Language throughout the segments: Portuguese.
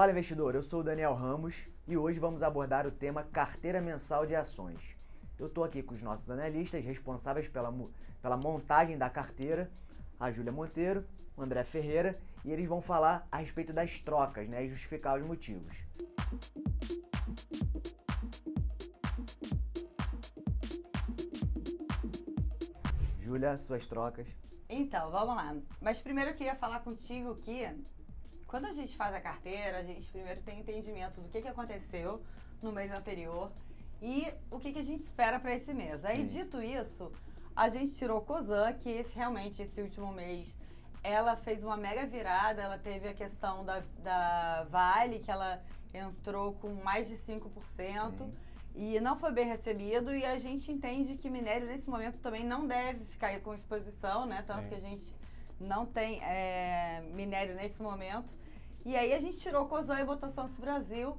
Fala investidor, eu sou o Daniel Ramos e hoje vamos abordar o tema carteira mensal de ações. Eu estou aqui com os nossos analistas responsáveis pela, pela montagem da carteira, a Júlia Monteiro, o André Ferreira, e eles vão falar a respeito das trocas né, e justificar os motivos. Júlia, suas trocas. Então, vamos lá. Mas primeiro eu queria falar contigo que quando a gente faz a carteira, a gente primeiro tem entendimento do que, que aconteceu no mês anterior e o que, que a gente espera para esse mês. Aí, dito isso, a gente tirou COSAN, que esse, realmente esse último mês ela fez uma mega virada, ela teve a questão da, da Vale, que ela entrou com mais de 5%. Sim. E não foi bem recebido e a gente entende que minério nesse momento também não deve ficar com exposição, né? Tanto Sim. que a gente não tem é, minério nesse momento. E aí a gente tirou o COSAN e botou Santos Brasil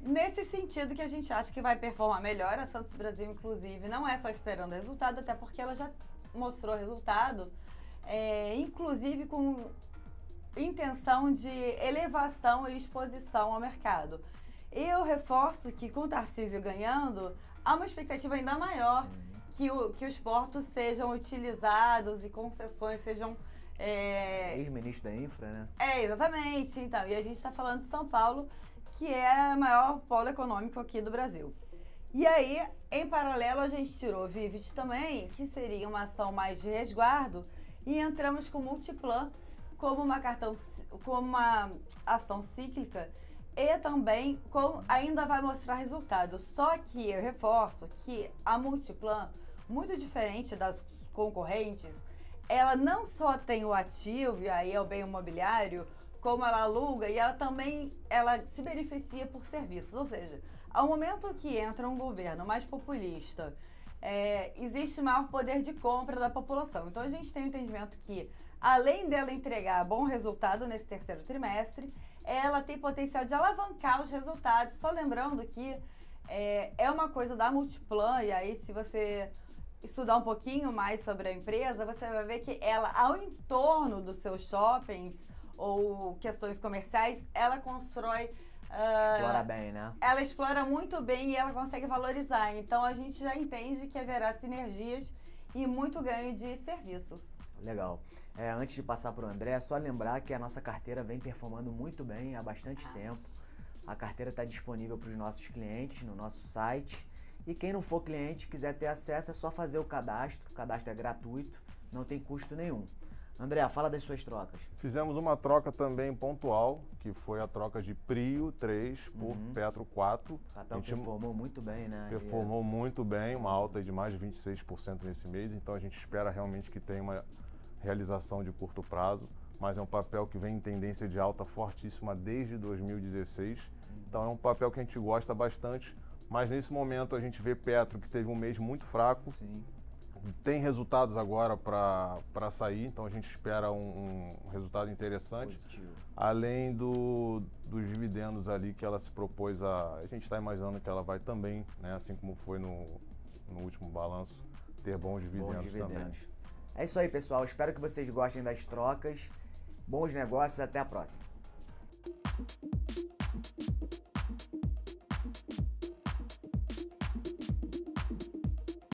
nesse sentido que a gente acha que vai performar melhor. A Santos Brasil, inclusive, não é só esperando resultado, até porque ela já mostrou resultado, é, inclusive com intenção de elevação e exposição ao mercado. Eu reforço que com o Tarcísio ganhando, há uma expectativa ainda maior que, o, que os portos sejam utilizados e concessões sejam. É... Ex-ministro da Infra, né? É, exatamente. Então, e a gente está falando de São Paulo, que é o maior polo econômico aqui do Brasil. E aí, em paralelo, a gente tirou Vivid também, que seria uma ação mais de resguardo, e entramos com Multiplan como uma cartão, como uma ação cíclica e também com, ainda vai mostrar resultados. Só que eu reforço que a Multiplan, muito diferente das concorrentes, ela não só tem o ativo e aí é o bem imobiliário, como ela aluga e ela também ela se beneficia por serviços. Ou seja, ao momento que entra um governo mais populista, é, existe maior poder de compra da população. Então a gente tem o entendimento que, além dela entregar bom resultado nesse terceiro trimestre, ela tem potencial de alavancar os resultados. Só lembrando que é, é uma coisa da Multiplan, e aí se você estudar um pouquinho mais sobre a empresa, você vai ver que ela, ao entorno dos seus shoppings ou questões comerciais, ela constrói. Uh, explora bem, né? Ela explora muito bem e ela consegue valorizar. Então a gente já entende que haverá sinergias e muito ganho de serviços. Legal. É, antes de passar para o André, é só lembrar que a nossa carteira vem performando muito bem há bastante tempo. A carteira está disponível para os nossos clientes no nosso site. E quem não for cliente quiser ter acesso, é só fazer o cadastro. O cadastro é gratuito, não tem custo nenhum. André, fala das suas trocas. Fizemos uma troca também pontual, que foi a troca de Prio 3 por uhum. Petro 4. A gente performou muito bem, né? Performou muito bem, uma alta de mais de 26% nesse mês, então a gente espera realmente que tenha uma realização de curto prazo, mas é um papel que vem em tendência de alta fortíssima desde 2016. Então é um papel que a gente gosta bastante, mas nesse momento a gente vê Petro que teve um mês muito fraco. Sim. Tem resultados agora para sair, então a gente espera um, um resultado interessante. Positivo. Além do, dos dividendos ali que ela se propôs a. A gente está imaginando que ela vai também, né, assim como foi no, no último balanço, ter bons dividendos, bons dividendos. também. É isso aí, pessoal. Espero que vocês gostem das trocas. Bons negócios. Até a próxima.